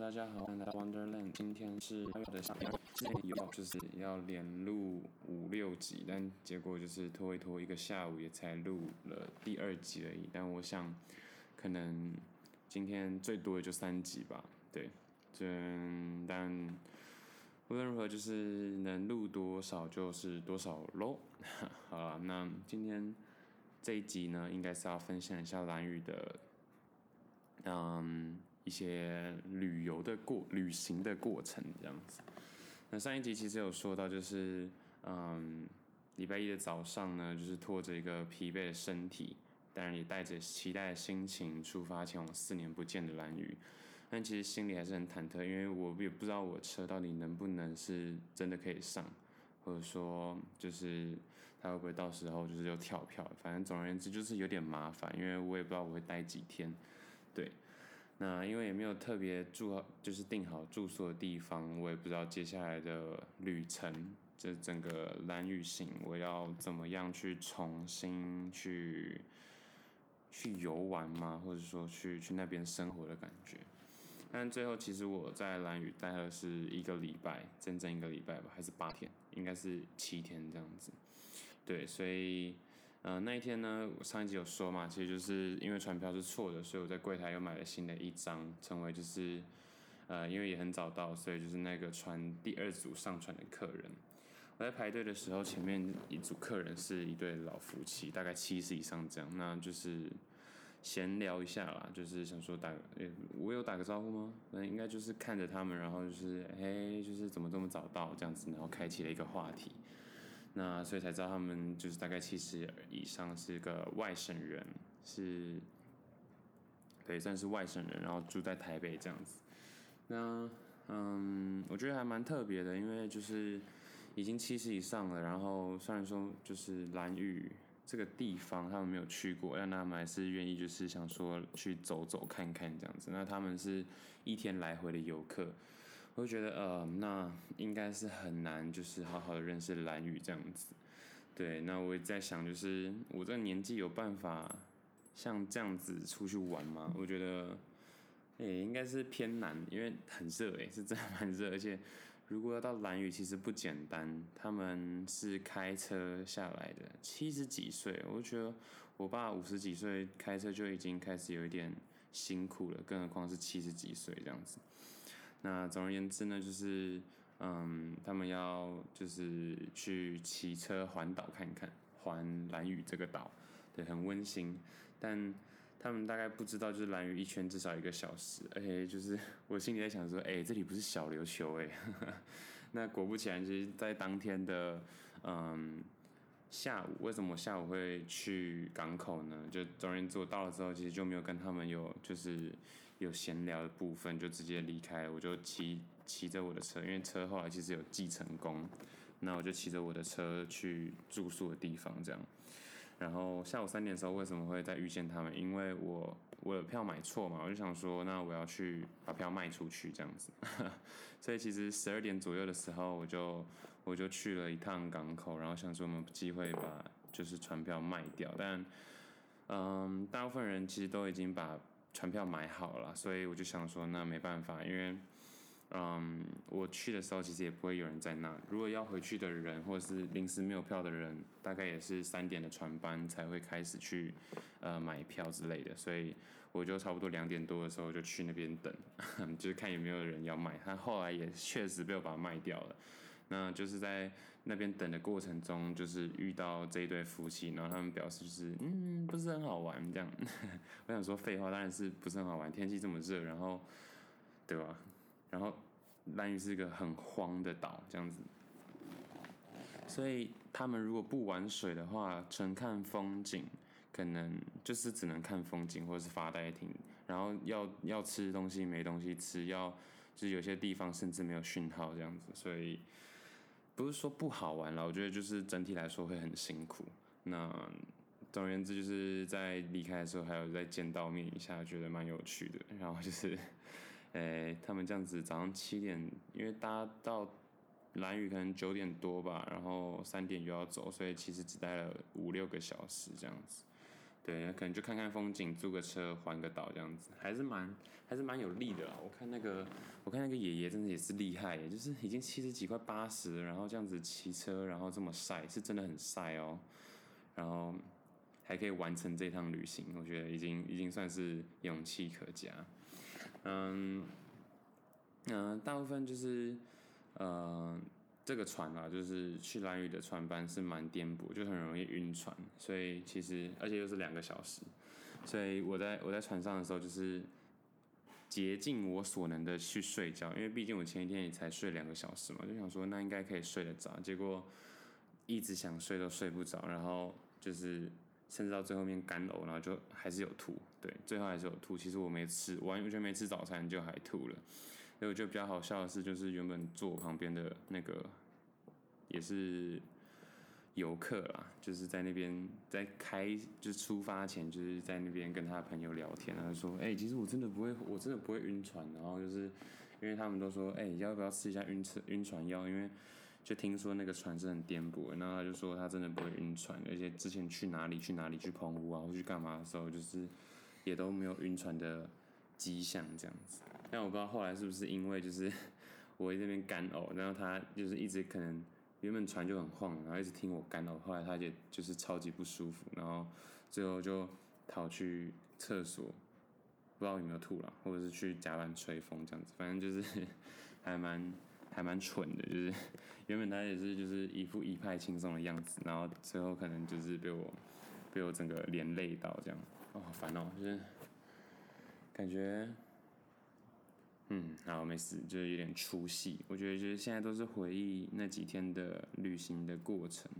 大家好，欢迎来到 Wonderland。今天是八月的下午，之前有就是要连录五六集，但结果就是拖一拖，一个下午也才录了第二集而已。但我想，可能今天最多也就三集吧。对，这但无论如何，就是能录多少就是多少喽。好了，那今天这一集呢，应该是要分享一下蓝雨的，嗯。一些旅游的过旅行的过程这样子。那上一集其实有说到，就是嗯，礼拜一的早上呢，就是拖着一个疲惫的身体，当然也带着期待的心情出发前往四年不见的蓝屿。但其实心里还是很忐忑，因为我也不知道我车到底能不能是真的可以上，或者说就是他会不会到时候就是又跳票。反正总而言之就是有点麻烦，因为我也不知道我会待几天，对。那因为也没有特别住好，就是订好住宿的地方，我也不知道接下来的旅程，这整个蓝雨行，我要怎么样去重新去去游玩嘛，或者说去去那边生活的感觉。但最后其实我在蓝雨待了是一个礼拜，整整一个礼拜吧，还是八天？应该是七天这样子。对，所以。呃，那一天呢，我上一集有说嘛，其实就是因为船票是错的，所以我在柜台又买了新的一张，成为就是，呃，因为也很早到，所以就是那个船第二组上船的客人。我在排队的时候，前面一组客人是一对老夫妻，大概七十以上这样，那就是闲聊一下啦，就是想说打，欸，我有打个招呼吗？那应该就是看着他们，然后就是，嘿，就是怎么这么早到这样子，然后开启了一个话题。那所以才知道他们就是大概七十以上是个外省人，是，对，算是外省人，然后住在台北这样子。那嗯，我觉得还蛮特别的，因为就是已经七十以上了，然后虽然说就是兰屿这个地方他们没有去过，但他们还是愿意就是想说去走走看看这样子。那他们是一天来回的游客。我就觉得，呃，那应该是很难，就是好好的认识蓝屿这样子。对，那我也在想，就是我这个年纪有办法像这样子出去玩吗？我觉得，诶，应该是偏难，因为很热，诶，是真的蛮热。而且，如果要到蓝屿，其实不简单。他们是开车下来的，七十几岁，我就觉得我爸五十几岁开车就已经开始有一点辛苦了，更何况是七十几岁这样子。那总而言之呢，就是，嗯，他们要就是去骑车环岛看一看，环蓝屿这个岛，对，很温馨。但他们大概不知道，就是蓝屿一圈至少一个小时，而且就是 我心里在想说，哎、这里不是小琉球哎。那果不其然，其实在当天的，嗯。下午为什么下午会去港口呢？就总而言之，我到了之后，其实就没有跟他们有就是有闲聊的部分，就直接离开。我就骑骑着我的车，因为车后来其实有寄成功，那我就骑着我的车去住宿的地方，这样。然后下午三点的时候，为什么会再遇见他们？因为我我的票买错嘛，我就想说，那我要去把票卖出去这样子。所以其实十二点左右的时候，我就我就去了一趟港口，然后想说我们机会把就是船票卖掉。但嗯，大部分人其实都已经把船票买好了，所以我就想说，那没办法，因为。嗯我去的时候其实也不会有人在那。如果要回去的人，或者是临时没有票的人，大概也是三点的船班才会开始去呃买票之类的。所以我就差不多两点多的时候就去那边等，就是看有没有人要买。他后来也确实被我把它卖掉了。那就是在那边等的过程中，就是遇到这一对夫妻，然后他们表示是嗯，不是很好玩这样。我想说废话，当然是不是很好玩，天气这么热，然后对吧？然后，兰屿是一个很荒的岛，这样子，所以他们如果不玩水的话，纯看风景，可能就是只能看风景或者是发呆听。然后要要吃东西没东西吃，要就是有些地方甚至没有讯号这样子，所以不是说不好玩了，我觉得就是整体来说会很辛苦。那总而言之，就是在离开的时候还有再见到面一下，觉得蛮有趣的。然后就是。诶、他们这样子早上七点，因为搭到蓝屿可能九点多吧，然后三点又要走，所以其实只待了五六个小时这样子。对，可能就看看风景，租个车环个岛这样子，还是蛮还是蛮有力的。我看那个我看那个爷爷真的也是厉害耶，就是已经七十几快八十，然后这样子骑车，然后这么晒，是真的很晒哦。然后还可以完成这趟旅行，我觉得已经已经算是勇气可嘉。嗯嗯、大部分就是呃。这个船啊，就是去兰屿的船班是蛮颠簸，就很容易晕船，所以其实而且又是两个小时，所以我在我在船上的时候就是竭尽我所能的去睡觉，因为毕竟我前一天也才睡两个小时嘛，就想说那应该可以睡得着，结果一直想睡都睡不着，然后就是甚至到最后面干呕，然后就还是有吐，对，最后还是有吐。其实我没吃，完全没吃早餐就还吐了。所以我觉得比较好笑的是，就是原本坐我旁边的那个也是游客啦，就是在那边在开就是出发前，就是在那边跟他朋友聊天，他就说：“哎、其实我真的不会，我真的不会晕船。”然后就是因为他们都说：“哎、要不要吃一下晕车晕船药？”因为就听说那个船是很颠簸，然后他就说他真的不会晕船，而且之前去哪里去哪里去澎湖啊，或去干嘛的时候，就是也都没有晕船的迹象这样子。但我不知道后来是不是因为就是 我在那边干呕，然后他就是一直可能原本船就很晃，然后一直听我干扰，后来他也就是超级不舒服，然后最后就逃去厕所，不知道有没有吐了，或者是去甲板吹风这样子，反正就是 还蛮还蛮蠢的，就是 原本他也是就是一副一派轻松的样子，然后最后可能就是被我被我整个连累到这样，哦，好烦哦，就是感觉。嗯，好，没事，就是有点出戏。我觉得就是现在都是回忆那几天的旅行的过程，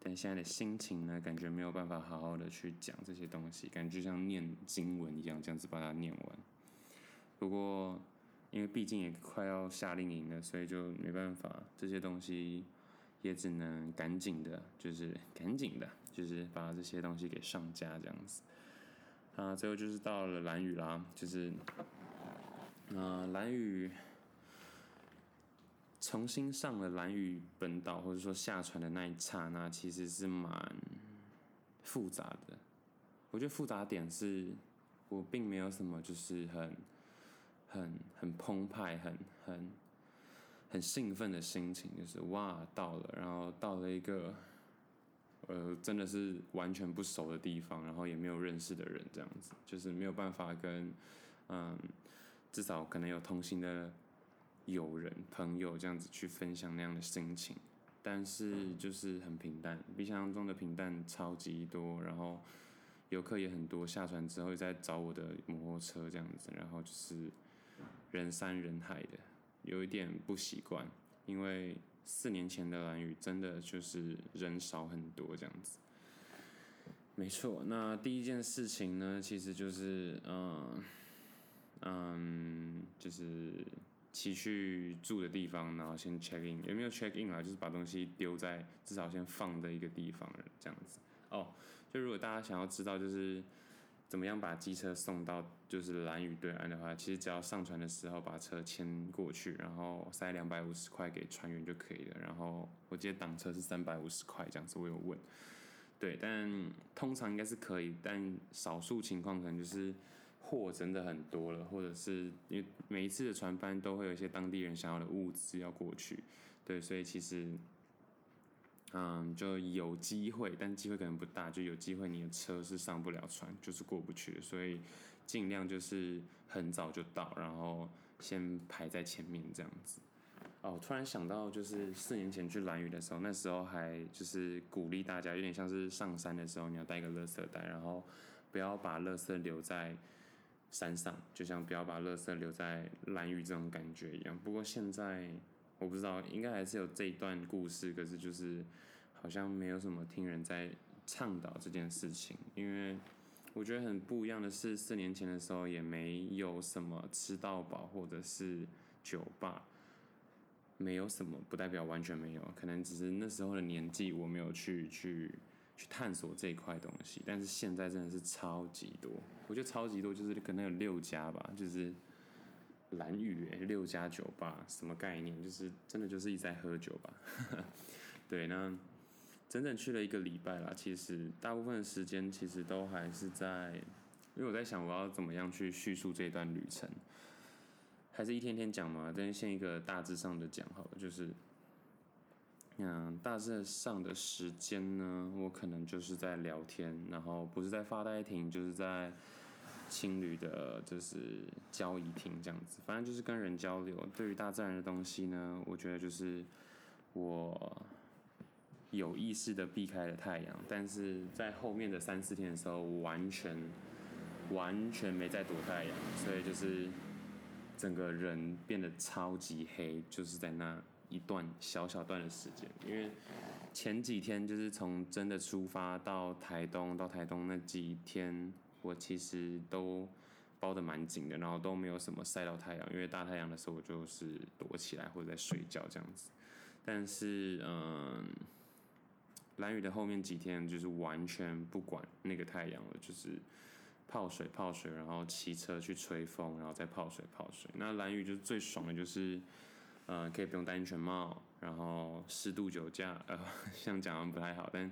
但现在的心情呢，感觉没有办法好好的去讲这些东西，感觉就像念经文一样，这样子把它念完。不过，因为毕竟也快要夏令营了，所以就没办法，这些东西也只能赶紧的，就是赶紧的，就是把这些东西给上架这样子。啊，最后就是到了兰屿啦，就是。呃，兰屿重新上了兰屿本岛，或者说下船的那一刹那，其实是蛮复杂的。我觉得复杂点是，我并没有什么就是很、很、很澎湃、很、很、很兴奋的心情，就是哇到了，然后到了一个呃真的是完全不熟的地方，然后也没有认识的人，这样子就是没有办法跟嗯。至少可能有同行的友人、朋友这样子去分享那样的心情，但是就是很平淡，比想象中的平淡超级多。然后游客也很多，下船之后又在找我的摩托车这样子，然后就是人山人海的，有一点不习惯，因为四年前的蓝屿真的就是人少很多这样子。没错，那第一件事情呢，其实就是嗯。嗯，就是骑去住的地方，然后先 check in，有没有 check in 啊？就是把东西丢在至少先放的一个地方，这样子。哦，就如果大家想要知道就是怎么样把机车送到就是蓝屿对岸的话，其实只要上船的时候把车牵过去，然后塞两百五十块给船员就可以了。然后我记得挡车是三百五十块这样子，我有问。对，但通常应该是可以，但少数情况可能就是。货真的很多了，或者是因为每一次的船班都会有一些当地人想要的物资要过去，对，所以其实，嗯，就有机会，但机会可能不大，就有机会你的车是上不了船，就是过不去的，所以尽量就是很早就到，然后先排在前面这样子。哦，突然想到，就是四年前去兰屿的时候，那时候还就是鼓励大家，有点像是上山的时候你要带个垃圾袋，然后不要把垃圾留在。山上就像不要把垃圾留在蓝雨这种感觉一样。不过现在我不知道，应该还是有这一段故事，可是就是好像没有什么听人在倡导这件事情。因为我觉得很不一样的是，四年前的时候也没有什么吃到饱或者是酒吧，没有什么不代表完全没有，可能只是那时候的年纪我没有去去。去探索这一块东西，但是现在真的是超级多，我觉得超级多，就是可能有六家吧，就是蓝玉诶，六家酒吧，什么概念？就是真的就是一直在喝酒吧。对，那整整去了一个礼拜啦。其实大部分的时间其实都还是在，因为我在想我要怎么样去叙述这段旅程，还是一天天讲嘛？但是先一个大致上的讲好了，就是。嗯，大致上的时间呢，我可能就是在聊天，然后不是在发呆亭，就是在青旅的，就是交谊厅这样子，反正就是跟人交流。对于大自然的东西呢，我觉得就是我有意识的避开了太阳，但是在后面的三四天的时候，我完全完全没在躲太阳，所以就是整个人变得超级黑，就是在那。一段小小段的时间，因为前几天就是从真的出发到台东，到台东那几天，我其实都包得蛮紧的，然后都没有什么晒到太阳，因为大太阳的时候我就是躲起来或者在睡觉这样子。但是，嗯，蓝雨的后面几天就是完全不管那个太阳了，就是泡水泡水，然后骑车去吹风，然后再泡水泡水。那蓝雨就是最爽的，就是。呃，可以不用戴安全帽，然后适度酒驾，呃，这样讲不太好，但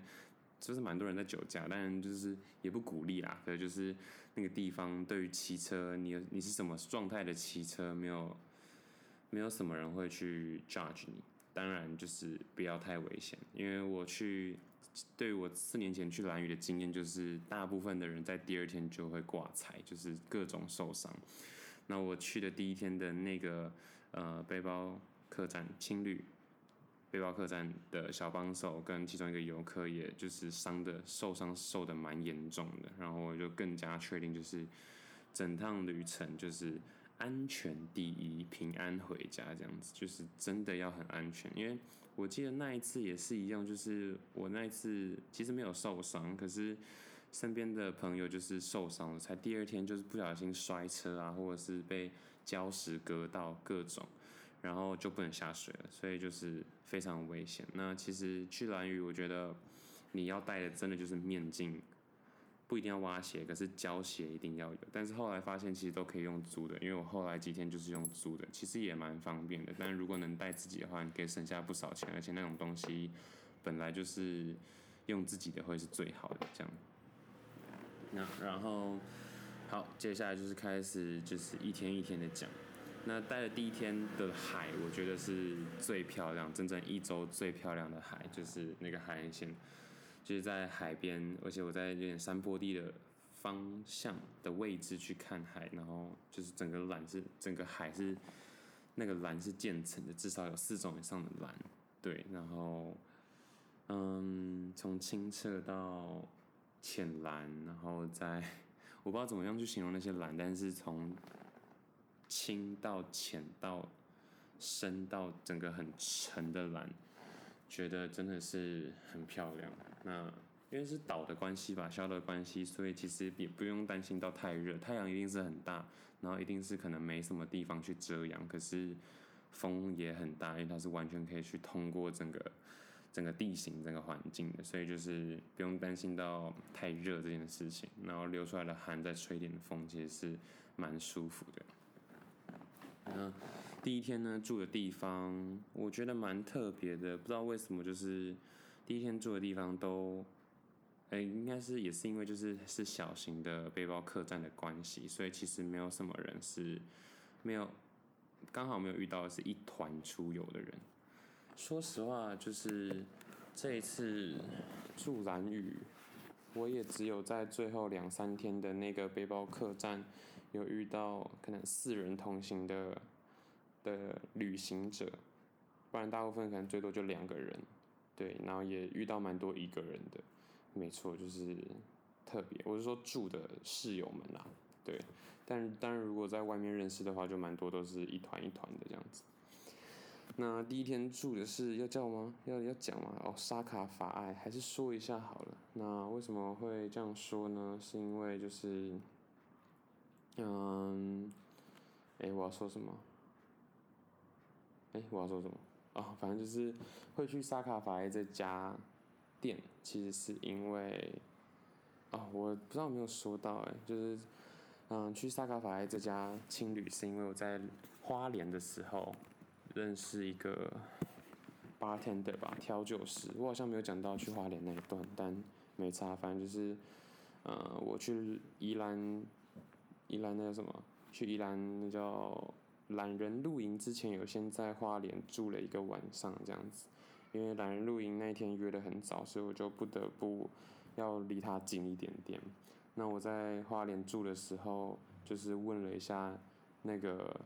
就是蛮多人在酒驾，但就是也不鼓励啦。可是就是那个地方对于骑车，你你是什么状态的骑车，没有没有什么人会去 judge 你。当然就是不要太危险，因为我去，对我四年前去蓝屿的经验，就是大部分的人在第二天就会挂彩，就是各种受伤。那我去的第一天的那个。呃，背包客栈青旅，背包客栈的小帮手跟其中一个游客，也就是伤的受伤受的蛮严重的，然后我就更加确定，就是整趟旅程就是安全第一，平安回家这样子，就是真的要很安全。因为我记得那一次也是一样，就是我那一次其实没有受伤，可是身边的朋友就是受伤了，才第二天就是不小心摔车啊，或者是被。礁石割到各种，然后就不能下水了，所以就是非常危险。那其实去兰屿，我觉得你要带的真的就是面镜，不一定要蛙鞋，可是胶鞋一定要有。但是后来发现其实都可以用租的，因为我后来几天就是用租的，其实也蛮方便的。但如果能带自己的话，你可以省下不少钱，而且那种东西本来就是用自己的会是最好的。这样，那然后。好，接下来就是开始，就是一天一天的讲。那待的第一天的海，我觉得是最漂亮，整整一周最漂亮的海，就是那个海岸线，就是在海边，而且我在有点山坡地的方向的位置去看海，然后就是整个蓝是整个海是那个蓝是渐层的，至少有四种以上的蓝，对，然后嗯，从清澈到浅蓝，然后再。我不知道怎么样去形容那些蓝，但是从清到浅到深到整个很沉的蓝，觉得真的是很漂亮。那因为是岛的关系吧，小岛的关系，所以其实也不用担心到太热，太阳一定是很大，然后一定是可能没什么地方去遮阳，可是风也很大，因为它是完全可以去通过整个。整个地形、整个环境的，所以就是不用担心到太热这件事情。然后流出来的汗再吹点风，其实是蛮舒服的。那第一天呢，住的地方我觉得蛮特别的，不知道为什么，就是第一天住的地方都，哎、应该是也是因为就是是小型的背包客栈的关系，所以其实没有什么人是没有刚好没有遇到是一团出游的人。说实话，就是这一次住兰屿，我也只有在最后两三天的那个背包客栈有遇到可能四人同行的的旅行者，不然大部分可能最多就两个人。对，然后也遇到蛮多一个人的，没错，就是特别。我是说住的室友们啦，对。但当然，如果在外面认识的话，就蛮多都是一团一团的这样子。那第一天住的是要叫吗？要要讲吗？哦，沙卡法爱，还是说一下好了。那为什么会这样说呢？是因为就是，嗯，哎，我要说什么？哎，我要说什么？哦，反正就是会去沙卡法爱这家店，其实是因为，哦，我不知道有没有说到，哎，就是，嗯，去沙卡法爱这家青旅是因为我在花莲的时候。认识一个 bartender 吧，调酒师。我好像没有讲到去花莲那一段，但没差，反正就是，呃，我去宜兰，宜兰那个什么，去宜兰那叫懒人露营之前，有先在花莲住了一个晚上这样子。因为懒人露营那天约得很早，所以我就不得不要离他近一点点。那我在花莲住的时候，就是问了一下那个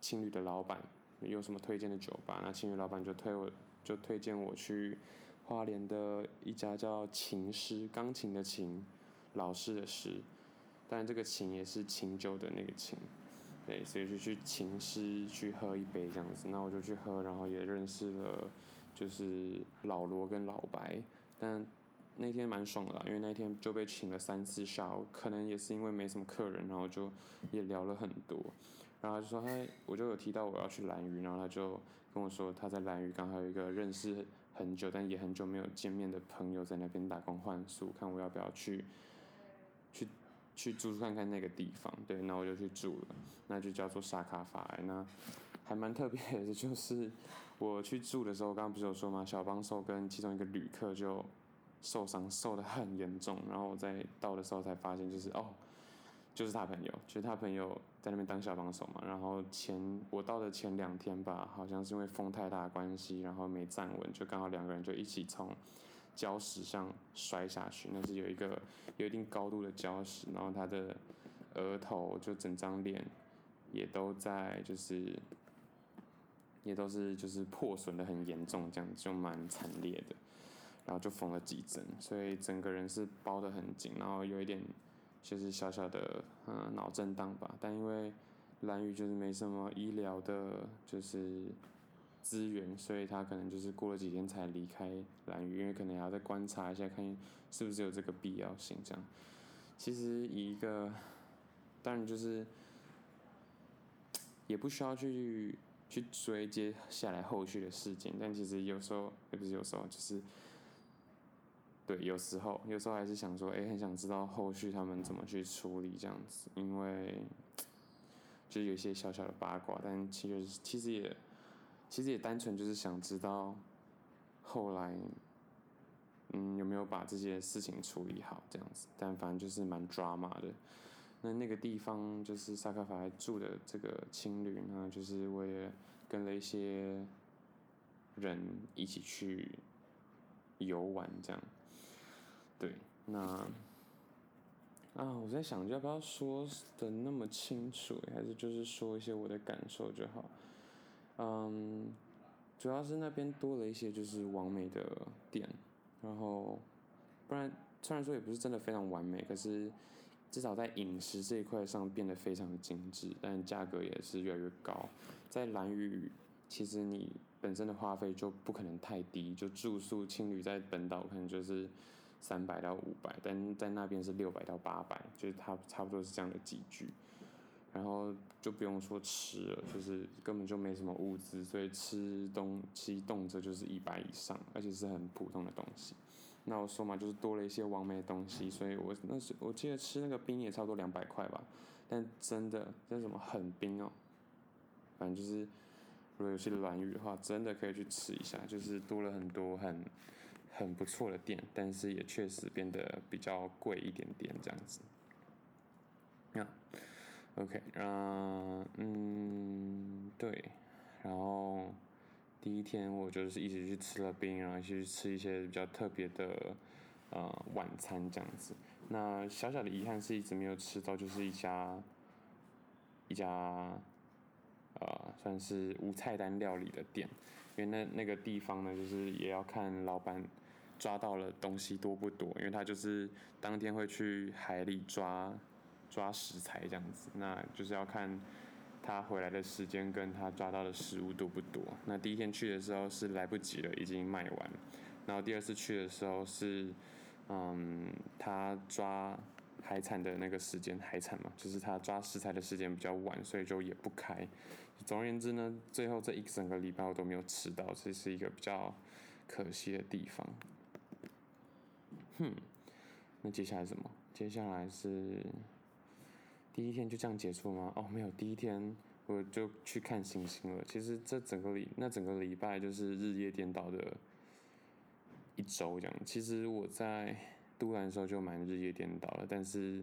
青旅的老板有什么推荐的酒吧，那青旅老板就推我，就推荐我去花莲的一家叫琴师，钢琴的琴，老师的师，但这个琴也是琴酒的那个琴，对，所以就去琴师去喝一杯这样子，那我就去喝，然后也认识了。就是老罗跟老白，但那天蛮爽的，因为那天就被请了三次下午，可能也是因为没什么客人，然后就也聊了很多，然后他就说他，我就有提到我要去兰屿，然后他就跟我说他在兰屿刚好有一个认识很久但也很久没有见面的朋友在那边打工换宿，看我要不要去去去住看看那个地方，对，那我就去住了，那就叫做沙卡法，那还蛮特别的，就是。我去住的时候，刚刚不是有说吗？小帮手跟其中一个旅客就受伤，受得很严重。然后我在到的时候才发现，就是哦，就是他朋友，就是他朋友在那边当小帮手嘛。然后前我到的前两天吧，好像是因为风太大关系，然后没站稳，就刚好两个人就一起从礁石上摔下去。那是有一个有一定高度的礁石，然后他的额头就整张脸也都在就是。也都是就是破损的很严重，这样就蛮惨烈的，然后就缝了几针，所以整个人是包得很紧，然后有一点就是小小的嗯脑震荡吧，但因为兰屿就是没什么医疗的，就是资源，所以他可能就是过了几天才离开兰屿，因为可能还要再观察一下，看是不是有这个必要性这样。其实以一个当然就是 也不需要去。去追接下来后续的事件，但其实有时候也不是有时候，就是对，有时候有时候还是想说，哎、很想知道后续他们怎么去处理这样子，因为就是有一些小小的八卦，但其实其实也其实也单纯就是想知道后来嗯有没有把这些事情处理好这样子，但反正就是蛮 drama 的。那那个地方就是萨卡法还住的这个青旅呢，就是我也跟了一些人一起去游玩这样。对，那啊，我在想要不要说的那么清楚，还是就是说一些我的感受就好。嗯，主要是那边多了一些就是完美的店，然后不然虽然说也不是真的非常完美，可是。至少在饮食这一块上变得非常的精致，但价格也是越来越高。在兰屿，其实你本身的花费就不可能太低，就住宿青旅在本岛可能就是三百到五百，但在那边是六百到八百，就是它差不多是这样的级距。然后就不用说吃了，就是根本就没什么物资，所以吃东西动辄就是一百以上，而且是很普通的东西。那我说嘛，就是多了一些完美的东西，所以我那时我记得吃那个冰也差不多两百块吧，但真的那什么很冰哦，反正就是如果有些软语的话，真的可以去吃一下，就是多了很多很很不错的店，但是也确实变得比较贵一点点这样子。那 OK，嗯嗯对，然后。第一天我就是一直去吃了冰，然后去吃一些比较特别的呃晚餐这样子。那小小的遗憾是一直没有吃到，就是一家一家呃算是无菜单料理的店，因为那那个地方呢，就是也要看老板抓到了东西多不多，因为他就是当天会去海里抓抓食材这样子，那就是要看。他回来的时间跟他抓到的食物多不多？那第一天去的时候是来不及了，已经卖完。然后第二次去的时候是，嗯，他抓海产的那个时间，海产嘛，就是他抓食材的时间比较晚，所以就也不开。总而言之呢，最后这一整个礼拜我都没有吃到，这是一个比较可惜的地方。哼，那接下来什么？接下来是。第一天就这样结束吗？哦，没有，第一天我就去看星星了。其实这整个礼那整个礼拜就是日夜颠倒的一周这样。其实我在都兰的时候就蛮日夜颠倒了，但是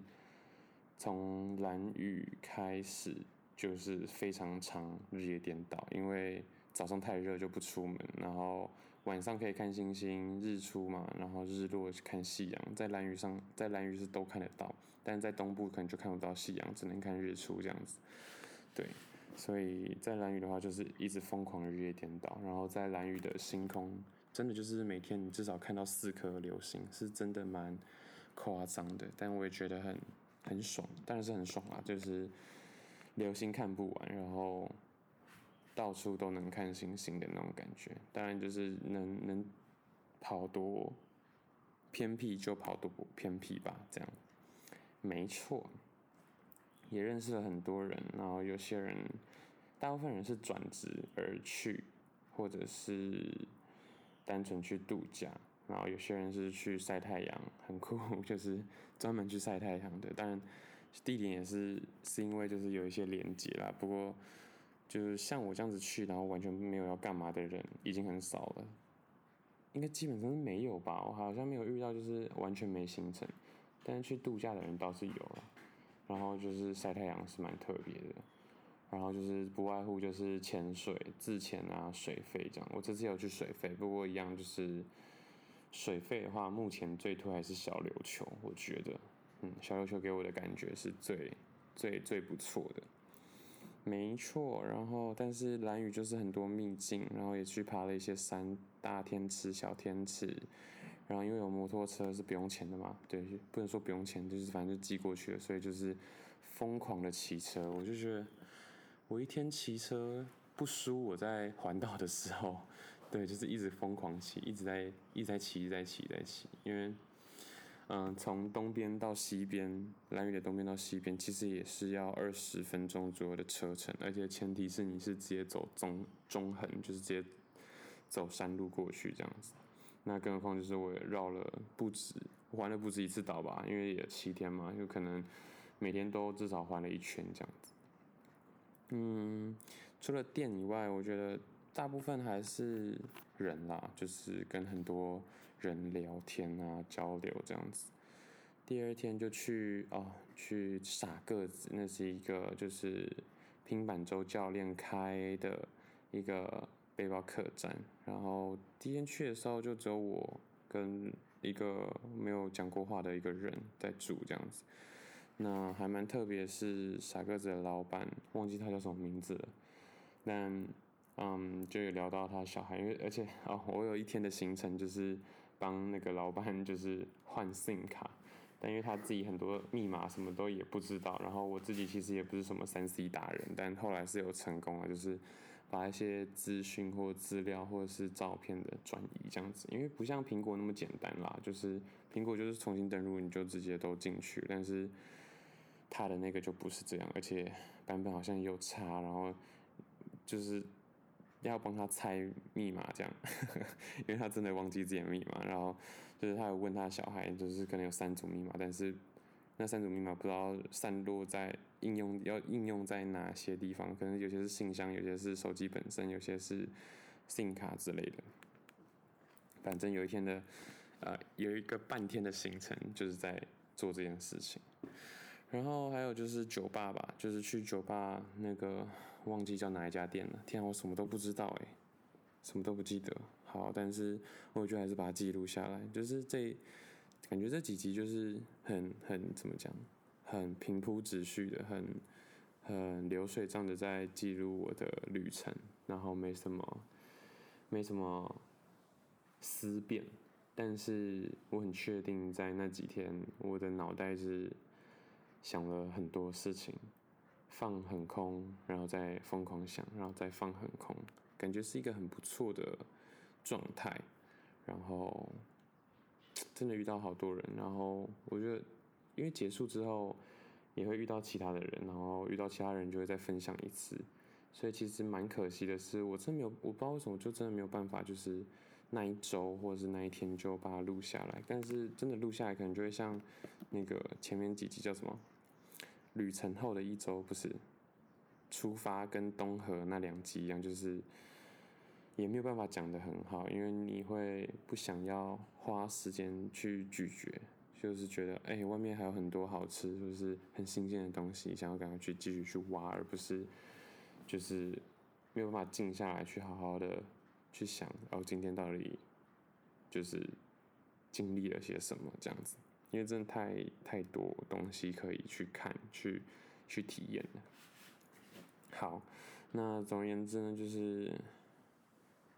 从蓝雨开始就是非常长日夜颠倒，因为早上太热就不出门，然后晚上可以看星星日出嘛，然后日落去看夕阳，在蓝屿上在蓝屿是都看得到，但在东部可能就看不到夕阳，只能看日出这样子。对，所以在蓝屿的话就是一直疯狂日夜颠倒，然后在蓝屿的星空。真的就是每天至少看到四颗流星，是真的蛮夸张的。但我也觉得很很爽，当然是很爽啦，就是流星看不完，然后到处都能看星星的那种感觉。当然就是能能跑多偏僻就跑多偏僻吧，这样没错。也认识了很多人，然后有些人，大部分人是转职而去，或者是。单纯去度假，然后有些人是去晒太阳，很酷，就是专门去晒太阳的。当然，地点也是是因为就是有一些连接啦。不过，就是像我这样子去，然后完全没有要干嘛的人，已经很少了。应该基本上是没有吧？我好像没有遇到就是完全没行程，但是去度假的人倒是有了。然后就是晒太阳是蛮特别的。然后就是不外乎就是潜水、自潜啊、水费这样。我这次有去水费，不过一样就是水费的话，目前最推还是小琉球。我觉得，嗯，小琉球给我的感觉是最最最不错的，没错。然后，但是兰屿就是很多秘境，然后也去爬了一些山，大天池、小天池。然后因为有摩托车是不用钱的嘛，对，不能说不用钱，就是反正就寄过去了，所以就是疯狂的骑车，我就觉得。我一天骑车不输我在环岛的时候，对，就是一直疯狂骑，一直在一直在骑，一直在骑，在骑。因为，嗯、从东边到西边，兰屿的东边到西边，其实也是要二十分钟左右的车程，而且前提是你是直接走中中横，就是直接走山路过去这样子。那更何况就是我也绕了不止，环了不止一次岛吧，因为也七天嘛，有可能每天都至少环了一圈这样子。嗯，除了店以外，我觉得大部分还是人啦，就是跟很多人聊天啊、交流这样子。第二天就去哦，去傻个子，那是一个就是拼板舟教练开的一个背包客栈。然后第一天去的时候，就只有我跟一个没有讲过话的一个人在住这样子。那还蛮特别，是傻个子的老板，忘记他叫什么名字了。但嗯，就有聊到他小孩，因为而且哦，我有一天的行程就是帮那个老板就是换 SIM 卡，但因为他自己很多密码什么都也不知道，然后我自己其实也不是什么三 C 达人，但后来是有成功了，就是把一些资讯或资料或者是照片的转移这样子，因为不像苹果那么简单啦，就是苹果就是重新登录你就直接都进去，但是。他的那个就不是这样，而且版本好像又差，然后就是要帮他猜密码这样，因为他真的忘记自己的密码，然后就是他有问他小孩，就是可能有三组密码，但是那三组密码不知道散落在应用要应用在哪些地方，可能有些是信箱，有些是手机本身，有些是 SIM 卡之类的。反正有一天的呃有一个半天的行程就是在做这件事情。然后还有就是酒吧吧，就是去酒吧那个忘记叫哪一家店了。天啊，我什么都不知道诶，什么都不记得。好，但是我觉得还是把它记录下来。就是这感觉这几集就是很很怎么讲，很平铺直叙的，很很流水账的在记录我的旅程，然后没什么没什么思辨，但是我很确定在那几天我的脑袋是。想了很多事情，放很空，然后再疯狂想，然后再放很空，感觉是一个很不错的状态。然后真的遇到好多人，然后我觉得，因为结束之后也会遇到其他的人，然后遇到其他人就会再分享一次。所以其实蛮可惜的是，我真没有，我不知道为什么就真的没有办法，就是。那一周或者是那一天就把它录下来，但是真的录下来可能就会像那个前面几集叫什么？旅程后的一周不是？出发跟东河那两集一样，就是也没有办法讲得很好，因为你会不想要花时间去咀嚼，就是觉得哎、外面还有很多好吃，就是很新鲜的东西，想要赶快去继续去挖，而不是就是没有办法静下来去好好的去想，哦，今天到底就是经历了些什么这样子，因为真的太太多东西可以去看去去体验了。好，那总而言之呢，就是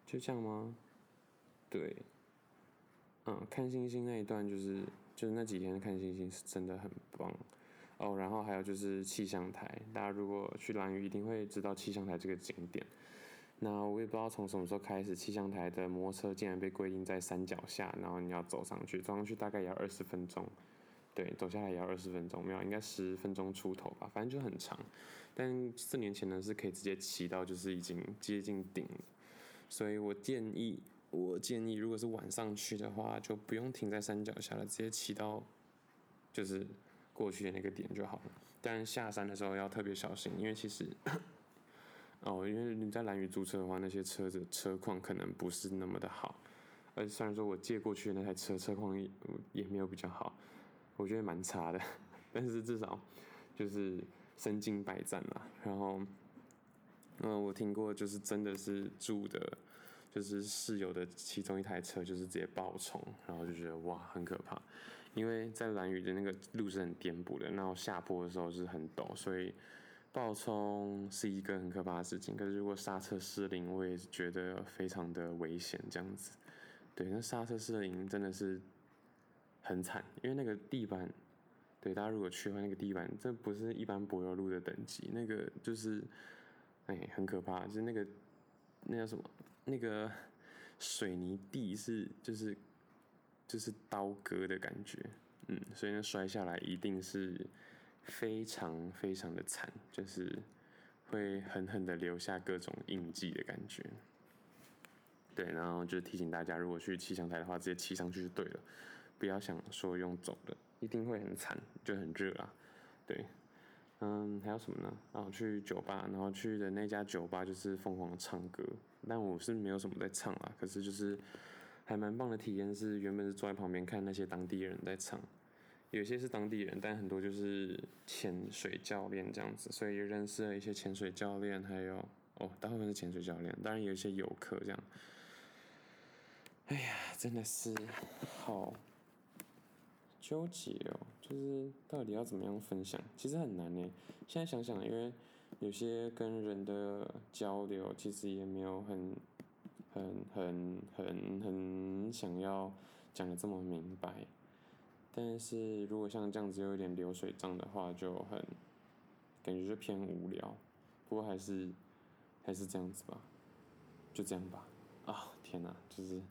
就这样吗？对，嗯，看星星那一段就是就是那几天看星星是真的很棒哦。然后还有就是气象台，大家如果去蓝屿一定会知道气象台这个景点。那我也不知道从什么时候开始，气象台的摩托车竟然被规定在山脚下，然后你要走上去，走上去大概也要二十分钟。对，走下来也要二十分钟，没有，应该十分钟出头吧，反正就很长。但四年前呢，是可以直接骑到，就是已经接近顶。所以我建议，我建议，如果是晚上去的话，就不用停在山脚下了，直接骑到，就是过去的那个点就好了。但下山的时候要特别小心，因为其实，哦，因为你在蓝宇租车的话，那些车子车况可能不是那么的好。而虽然说我借过去的那台车车况也也没有比较好。我觉得蛮差的，但是至少就是身经百战啦。然后，嗯，我听过就是真的是住的，就是室友的其中一台车就是直接爆冲，然后就觉得哇很可怕。因为在蓝宇的那个路是很颠簸的，然后下坡的时候是很陡，所以爆冲是一个很可怕的事情。可是如果刹车失灵，我也觉得非常的危险这样子。对，那刹车失灵真的是。很惨，因为那个地板，对大家如果去的话，那个地板这不是一般柏油路的等级，那个就是，哎，很可怕，就是那个那叫什么？那个水泥地是就是就是刀割的感觉，嗯，所以呢摔下来一定是非常非常的惨，就是会狠狠的留下各种印记的感觉。对，然后就提醒大家，如果去气象台的话，直接骑上去就对了。不要想说用走的，一定会很惨，就很热啊。对，嗯，还有什么呢？然后去酒吧，然后去的那家酒吧就是疯狂的唱歌，但我是没有什么在唱啊。可是就是还蛮棒的体验，是原本是坐在旁边看那些当地人在唱，有些是当地人，但很多就是潜水教练这样子，所以认识了一些潜水教练，还有哦，大部分是潜水教练，当然有一些游客这样。哎呀，真的是好。纠结哦，就是到底要怎么样分享，其实很难呢。现在想想，因为有些跟人的交流，其实也没有很、很、很、很、很想要讲的这么明白。但是如果像这样子有一点流水账的话，就很感觉就偏无聊。不过还是还是这样子吧，就这样吧。啊，天哪，就是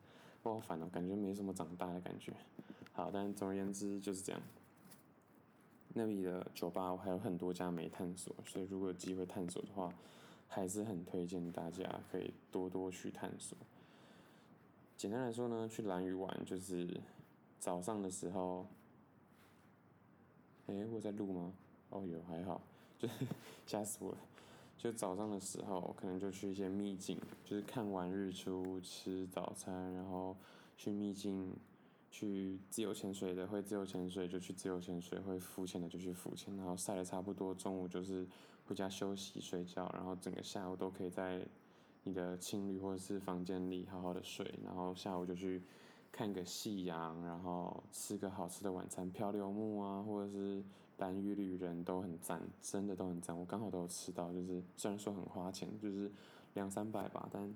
我好烦哦，感觉没什么长大的感觉。好，但总而言之就是这样。那里的酒吧我还有很多家没探索，所以如果有机会探索的话，还是很推荐大家可以多多去探索。简单来说呢，去蓝屿玩就是早上的时候，诶，我在录吗？哦，有，还好，就是 吓死我了。就早上的时候，可能就去一些秘境，就是看完日出，吃早餐，然后去秘境。去自由潜水的会自由潜水就去自由潜水，会浮潜的就去浮潜，然后晒得差不多，中午就是回家休息睡觉，然后整个下午都可以在你的青旅或者是房间里好好的睡，然后下午就去看个夕阳，然后吃个好吃的晚餐，漂流木啊或者是蓝雨旅人都很赞，真的都很赞，我刚好都有吃到，就是虽然说很花钱，就是两三百吧，但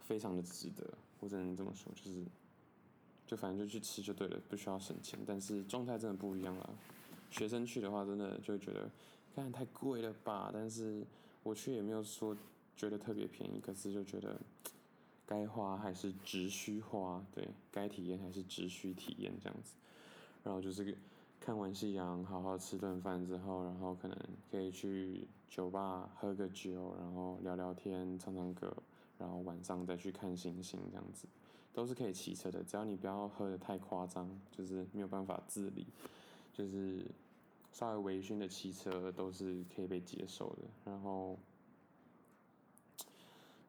非常的值得，我只能这么说，就是。就反正就去吃就对了，不需要省钱。但是状态真的不一样了。学生去的话，真的就觉得，看太贵了吧。但是我去也没有说觉得特别便宜，可是就觉得该花还是只需花，对，该体验还是只需体验这样子。然后就是看完夕阳，好好吃顿饭之后，然后可能可以去酒吧喝个酒，然后聊聊天，唱唱歌，然后晚上再去看星星这样子。都是可以骑车的，只要你不要喝得太夸张，就是没有办法自理，就是稍微微醺的骑车都是可以被接受的。然后，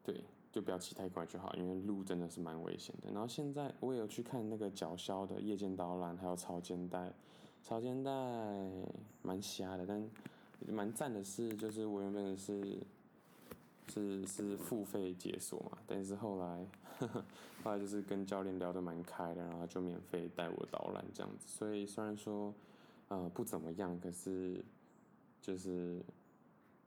对，就不要骑太快就好，因为路真的是蛮危险的。然后现在我也有去看那个角销的夜间导览，还有潮间带，潮间带蛮瞎的，但蛮赞的是，就是我原本是。是是付费解锁嘛，但是后来呵呵，后来就是跟教练聊得蛮开的，然后就免费带我导览这样子。所以虽然说，呃，不怎么样，可是就是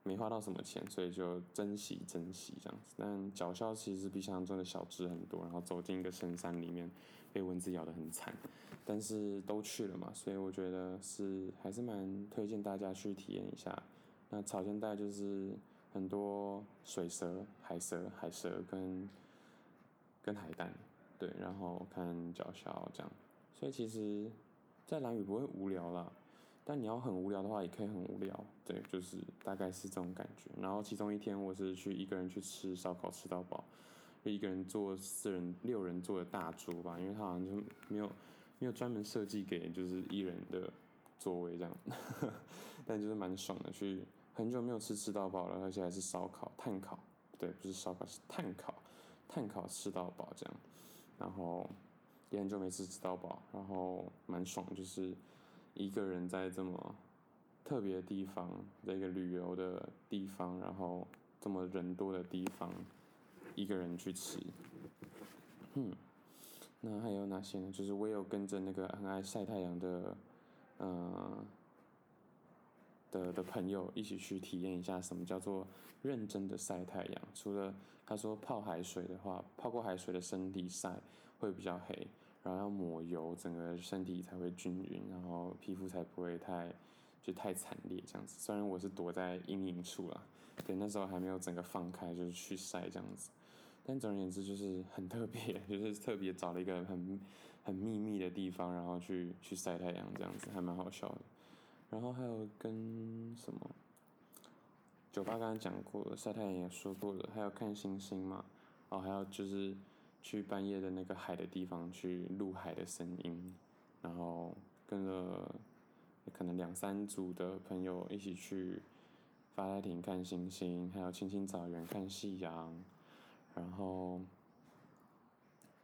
没花到什么钱，所以就珍惜珍惜这样子。但角霄其实比想象中的小只很多，然后走进一个深山里面，被蚊子咬得很惨。但是都去了嘛，所以我觉得是还是蛮推荐大家去体验一下。那草间带就是。很多水蛇、海蛇、海蛇跟跟海胆，对，然后看角霄这样，所以其实，在蓝屿不会无聊啦，但你要很无聊的话，也可以很无聊，对，就是大概是这种感觉。然后其中一天我是去一个人去吃烧烤，吃到饱，就一个人坐四人、六人坐的大桌吧，因为他好像就没有没有专门设计给就是一人的座位这样，但就是蛮爽的去。很久没有吃吃到饱了，而且还是烧烤、炭烤，对，不是烧烤，是炭烤，炭烤吃到饱这样。然后也很久没吃吃到饱，然后蛮爽，就是一个人在这么特别的地方，在一个旅游的地方，然后这么人多的地方，一个人去吃。嗯，那还有哪些呢？就是我有跟着那个很爱晒太阳的，嗯、呃。的的朋友一起去体验一下什么叫做认真的晒太阳。除了他说泡海水的话，泡过海水的身体晒会比较黑，然后要抹油，整个身体才会均匀，然后皮肤才不会太就太惨烈这样子。虽然我是躲在阴影处啦，对，那时候还没有整个放开，就是去晒这样子。但总而言之就是很特别，就是特别找了一个很很秘密的地方，然后去去晒太阳这样子，还蛮好笑的。然后还有跟什么酒吧刚刚讲过了，晒太阳也说过了，还有看星星嘛，哦，还有就是去半夜的那个海的地方去录海的声音，然后跟着可能两三组的朋友一起去发呆亭看星星，还有青青草原看夕阳，然后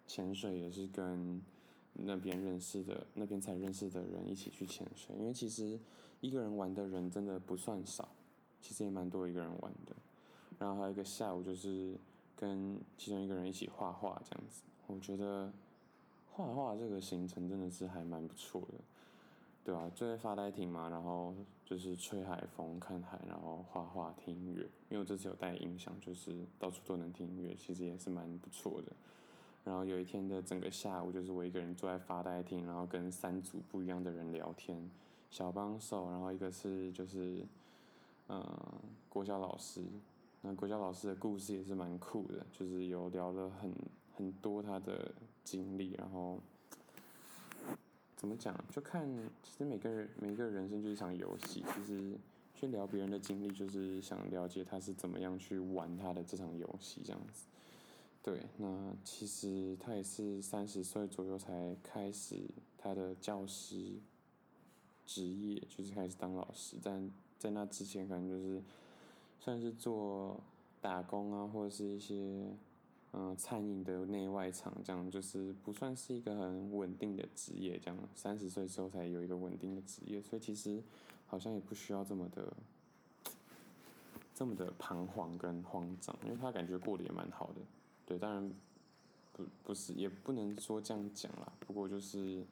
潜水也是跟。那边认识的，那边才认识的人一起去潜水，因为其实一个人玩的人真的不算少，其实也蛮多一个人玩的。然后还有一个下午就是跟其中一个人一起画画这样子，我觉得画画这个行程真的是还蛮不错的，对啊，坐在发呆亭嘛，然后就是吹海风、看海，然后画画、听音乐。因为我这次有带音响，就是到处都能听音乐，其实也是蛮不错的。然后有一天的整个下午，就是我一个人坐在发呆亭，然后跟三组不一样的人聊天，小帮手，然后一个是就是，嗯，国小老师，那国家老师的故事也是蛮酷的，就是有聊了很很多他的经历，然后怎么讲，就看其实每个人每个人生就是一场游戏，其实去聊别人的经历，就是想了解他是怎么样去玩他的这场游戏这样子。对，那其实他也是三十岁左右才开始他的教师职业，就是开始当老师。但在那之前，可能就是算是做打工啊，或者是一些嗯、餐饮的内外场这样，就是不算是一个很稳定的职业。这样三十岁之后才有一个稳定的职业，所以其实好像也不需要这么的这么的彷徨跟慌张，因为他感觉过得也蛮好的。对，当然不不是，也不能说这样讲啦。不过就是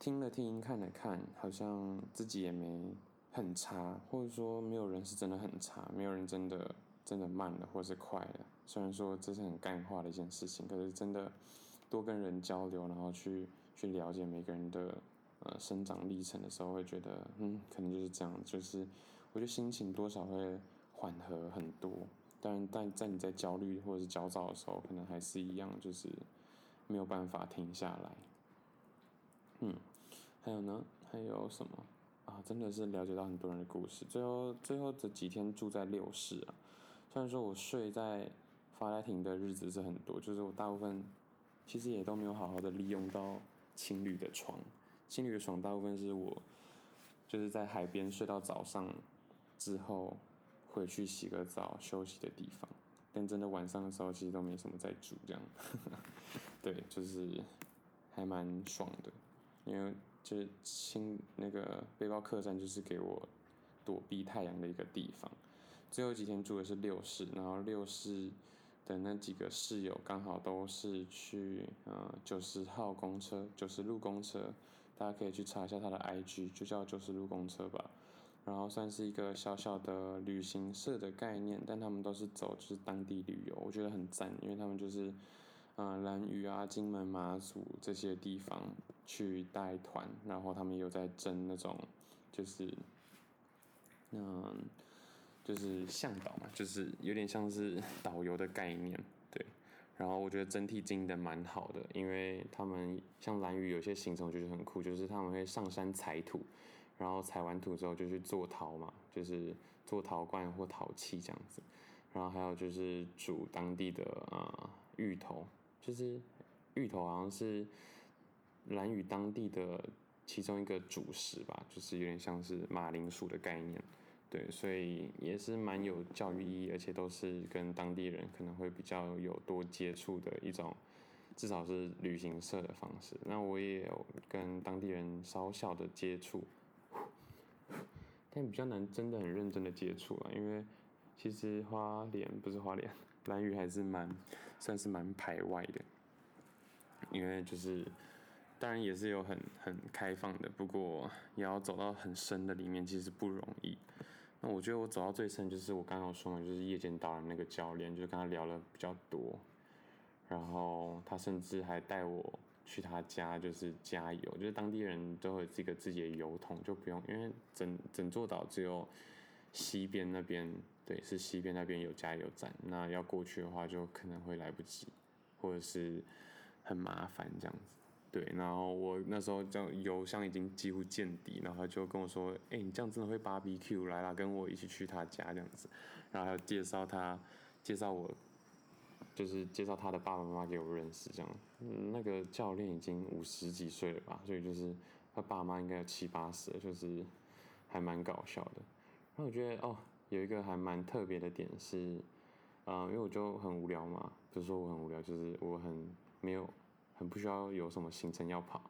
听了听，看了看，好像自己也没很差，或者说没有人是真的很差，没有人真的真的慢了或是快了。虽然说这是很干化的一件事情，可是真的多跟人交流，然后去去了解每个人的呃生长历程的时候，会觉得嗯，可能就是这样，就是我觉得心情多少会缓和很多。但但在你在焦虑或者是焦躁的时候，可能还是一样，就是没有办法停下来。嗯，还有呢？还有什么啊？真的是了解到很多人的故事。最后最后这几天住在六市啊，虽然说我睡在发呆亭的日子是很多，就是我大部分其实也都没有好好的利用到情侣的床。情侣的床大部分是我就是在海边睡到早上之后回去洗个澡休息的地方。但真的晚上的时候，其实都没什么在住，这样，对，就是还蛮爽的，因为就是轻那个背包客栈就是给我躲避太阳的一个地方。最后几天住的是六室，然后六室的那几个室友刚好都是去呃九十号公车，九十路公车，大家可以去查一下他的 IG，就叫九十路公车吧。然后算是一个小小的旅行社的概念，但他们都是走就是当地旅游，我觉得很赞，因为他们就是，呃，兰屿啊、金门、马祖这些地方去带团，然后他们有在争那种，就是，嗯，就是向导嘛，就是有点像是导游的概念，对。然后我觉得整体经营的蛮好的，因为他们像兰屿有些行程我觉得很酷，就是他们会上山采土。然后采完土之后就去做陶嘛，就是做陶罐或陶器这样子。然后还有就是煮当地的啊芋头，就是芋头好像是兰屿当地的其中一个主食吧，就是有点像是马铃薯的概念。对，所以也是蛮有教育意义，而且都是跟当地人可能会比较有多接触的一种，至少是旅行社的方式。那我也有跟当地人稍小的接触。但比较难，真的很认真的接触啊，因为其实花莲不是花莲，兰屿还是蛮算是蛮排外的，因为就是当然也是有很很开放的，不过也要走到很深的里面，其实不容易。那我觉得我走到最深就是我刚刚说的，就是夜间导览那个教练，就是跟他聊了比较多，然后他甚至还带我。去他家就是加油，就是当地人都会有这个自己的油桶，就不用，因为整整座岛只有西边那边，对，是西边那边有加油站，那要过去的话就可能会来不及，或者是很麻烦这样子，对。然后我那时候就油箱已经几乎见底，然后他就跟我说：“哎、你这样真的会 barbecue 来啦，跟我一起去他家这样子。”然后还有介绍他，介绍我。就是介绍他的爸爸妈妈给我认识，这样，那个教练已经五十几岁了吧，所以就是他爸妈应该有七八十，就是还蛮搞笑的。然后我觉得哦，有一个还蛮特别的点是，呃，因为我就很无聊嘛，不是说我很无聊，就是我很没有，很不需要有什么行程要跑。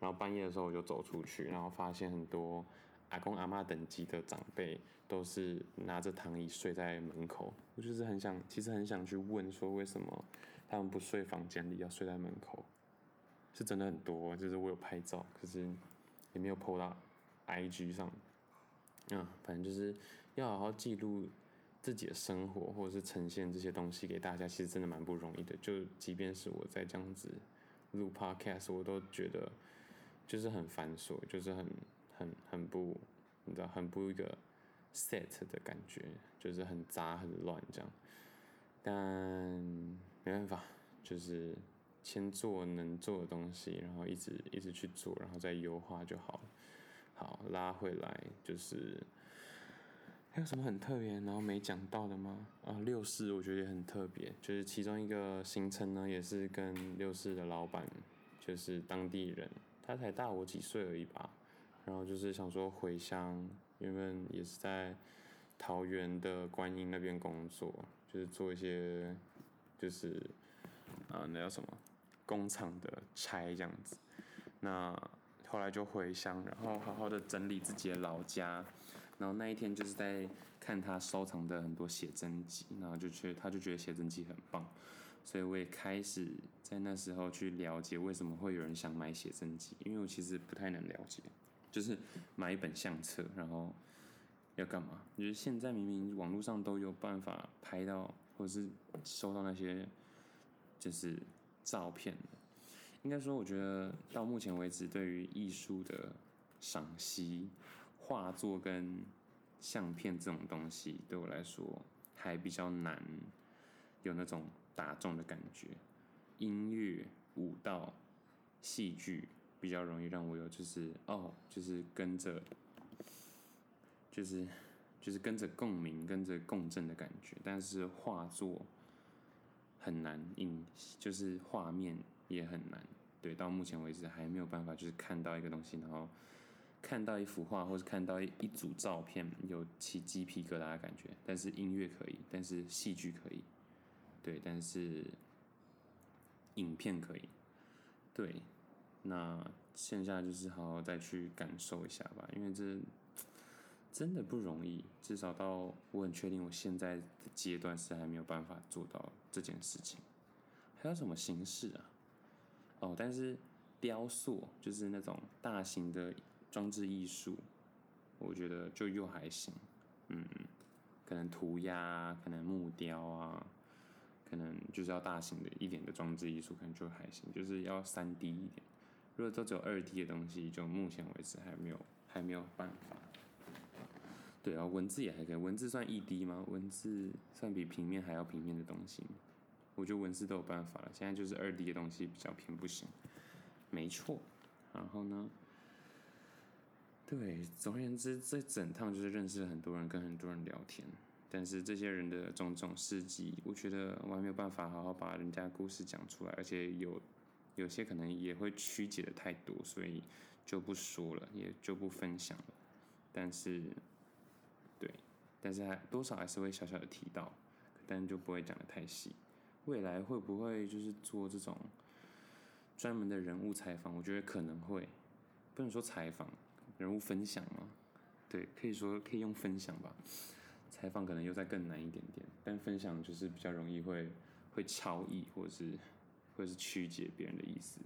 然后半夜的时候我就走出去，然后发现很多。阿公阿妈等级的长辈都是拿着躺椅睡在门口，我就是很想，其实很想去问说，为什么他们不睡房间里，要睡在门口？是真的很多，就是我有拍照，可是也没有 po 到 IG 上。嗯，反正就是要好好记录自己的生活，或者是呈现这些东西给大家，其实真的蛮不容易的。就即便是我在这样子录 Podcast，我都觉得就是很繁琐，就是很。很很不，你知道，很不一个 set 的感觉，就是很杂很乱这样。但没办法，就是先做能做的东西，然后一直一直去做，然后再优化就好了。好，拉回来，就是还有什么很特别，然后没讲到的吗？啊，六四我觉得也很特别，就是其中一个行程呢，也是跟六四的老板，就是当地人，他才大我几岁而已吧。然后就是想说回乡，原本也是在桃园的观音那边工作，就是做一些，就是啊，那叫什么工厂的差这样子。那后来就回乡，然后好好的整理自己的老家。然后那一天就是在看他收藏的很多写真集，然后就觉得他就觉得写真集很棒，所以我也开始在那时候去了解为什么会有人想买写真集，因为我其实不太能了解。就是买一本相册，然后要干嘛？就是现在明明网络上都有办法拍到，或者是收到那些就是照片。应该说，我觉得到目前为止，对于艺术的赏析、画作跟相片这种东西，对我来说还比较难有那种打中的感觉。音乐、舞蹈、戏剧。比较容易让我有就是哦，就是跟着，就是就是跟着共鸣、跟着共振的感觉。但是画作很难，影就是画面也很难。对，到目前为止还没有办法，就是看到一个东西，然后看到一幅画，或是看到一一组照片，有起鸡皮疙瘩的感觉。但是音乐可以，但是戏剧可以，对，但是影片可以，对。那剩下就是好好再去感受一下吧，因为这真的不容易。至少到我很确定，我现在的阶段是还没有办法做到这件事情。还有什么形式啊？哦，但是雕塑就是那种大型的装置艺术，我觉得就又还行。嗯，可能涂鸦，可能木雕啊，可能就是要大型的一点的装置艺术，可能就还行，就是要三 D 一点。如果都只有二 D 的东西，就目前为止还没有还没有办法。对啊，文字也还可以，文字算一 D 吗？文字算比平面还要平面的东西。我觉得文字都有办法了，现在就是二 D 的东西比较偏不行，没错。然后呢，对，总而言之，这整趟就是认识了很多人，跟很多人聊天。但是这些人的种种事迹，我觉得我还没有办法好好把人家故事讲出来，而且有有些可能也会曲解的太多，所以就不说了，也就不分享了。但是，对，但是还多少还是会小小的提到，但就不会讲的太细。未来会不会就是做这种专门的人物采访？我觉得可能会，不能说采访，人物分享嘛。对，可以说可以用分享吧。采访可能又再更难一点点，但分享就是比较容易会会超意，或者是或者是曲解别人的意思。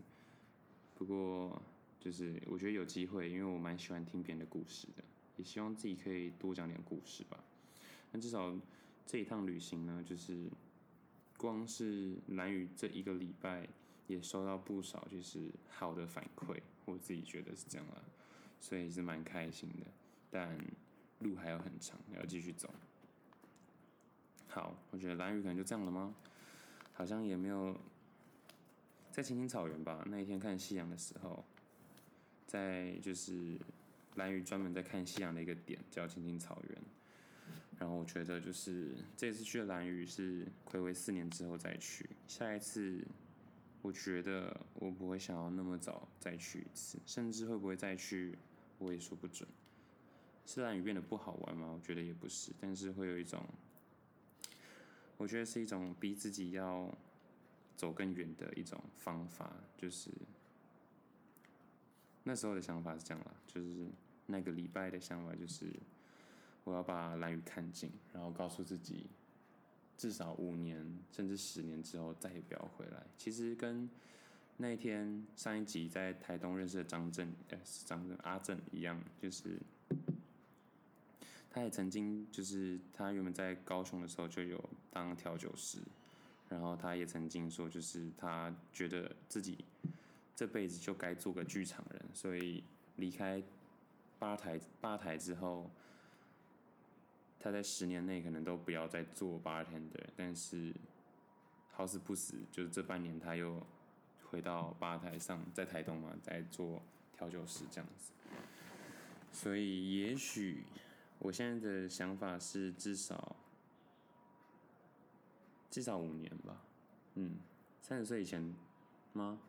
不过就是我觉得有机会，因为我蛮喜欢听别人的故事的，也希望自己可以多讲点故事吧。那至少这一趟旅行呢，就是。光是蓝宇这一个礼拜，也收到不少就是好的反馈，我自己觉得是这样啦，所以是蛮开心的。但路还有很长，要继续走。好，我觉得蓝宇可能就这样了吗？好像也没有在青青草原吧？那一天看夕阳的时候，在就是蓝宇专门在看夕阳的一个点叫青青草原。然后我觉得就是这次去蓝屿是睽违四年之后再去，下一次我觉得我不会想要那么早再去一次，甚至会不会再去我也说不准。是蓝屿变得不好玩吗？我觉得也不是，但是会有一种，我觉得是一种逼自己要走更远的一种方法，就是那时候的想法是这样啦，就是那个礼拜的想法就是。我要把兰屿看尽，然后告诉自己，至少五年甚至十年之后再也不要回来。其实跟那一天上一集在台东认识的张震，呃，是张震阿震一样，就是他也曾经就是他原本在高雄的时候就有当调酒师，然后他也曾经说，就是他觉得自己这辈子就该做个剧场人，所以离开吧台吧台之后。他在十年内可能都不要再做 bartender，但是好死不死，就是这半年他又回到吧台上，在台东嘛，在做调酒师这样子。所以也许我现在的想法是至少至少五年吧，嗯，三十岁以前吗？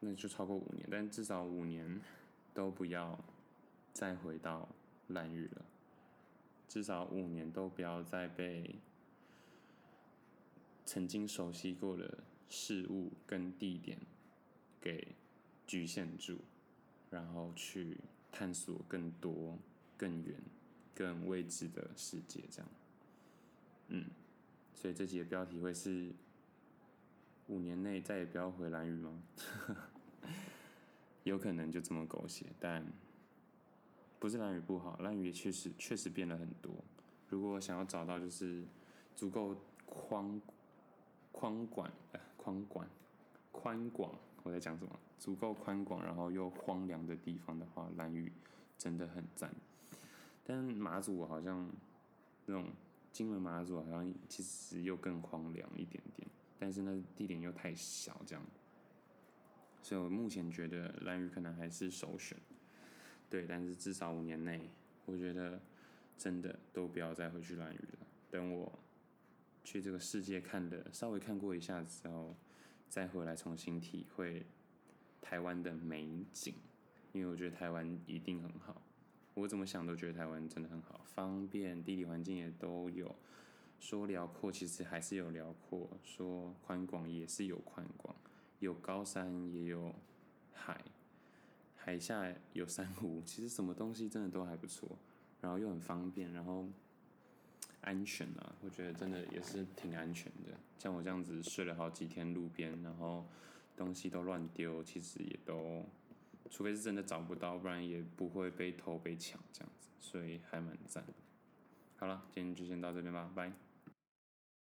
那就超过五年，但至少五年都不要再回到兰屿了。至少五年都不要再被曾经熟悉过的事物跟地点给局限住，然后去探索更多、更远、更未知的世界。这样，嗯，所以这集的标题会是五年内再也不要回兰屿吗？有可能就这么狗血，但。不是兰屿不好，兰屿也确实确实变了很多。如果想要找到就是足够宽宽广呃宽广宽广，我在讲什么？足够宽广，然后又荒凉的地方的话，兰屿真的很赞。但马祖好像那种金门马祖好像其实又更荒凉一点点，但是那地点又太小，这样。所以我目前觉得兰屿可能还是首选。对，但是至少五年内，我觉得真的都不要再回去兰屿了。等我去这个世界看的稍微看过一下之后，再回来重新体会台湾的美景。因为我觉得台湾一定很好。我怎么想都觉得台湾真的很好，方便，地理环境也都有。说辽阔，其实还是有辽阔；说宽广，也是有宽广。有高山，也有海，海下有珊瑚。其实什么东西真的都还不错，然后又很方便，然后安全啊，我觉得真的也是挺安全的。像我这样子睡了好几天路边，然后东西都乱丢，其实也都，除非是真的找不到，不然也不会被偷被抢这样子，所以还蛮赞。好了，今天就先到这边吧，拜。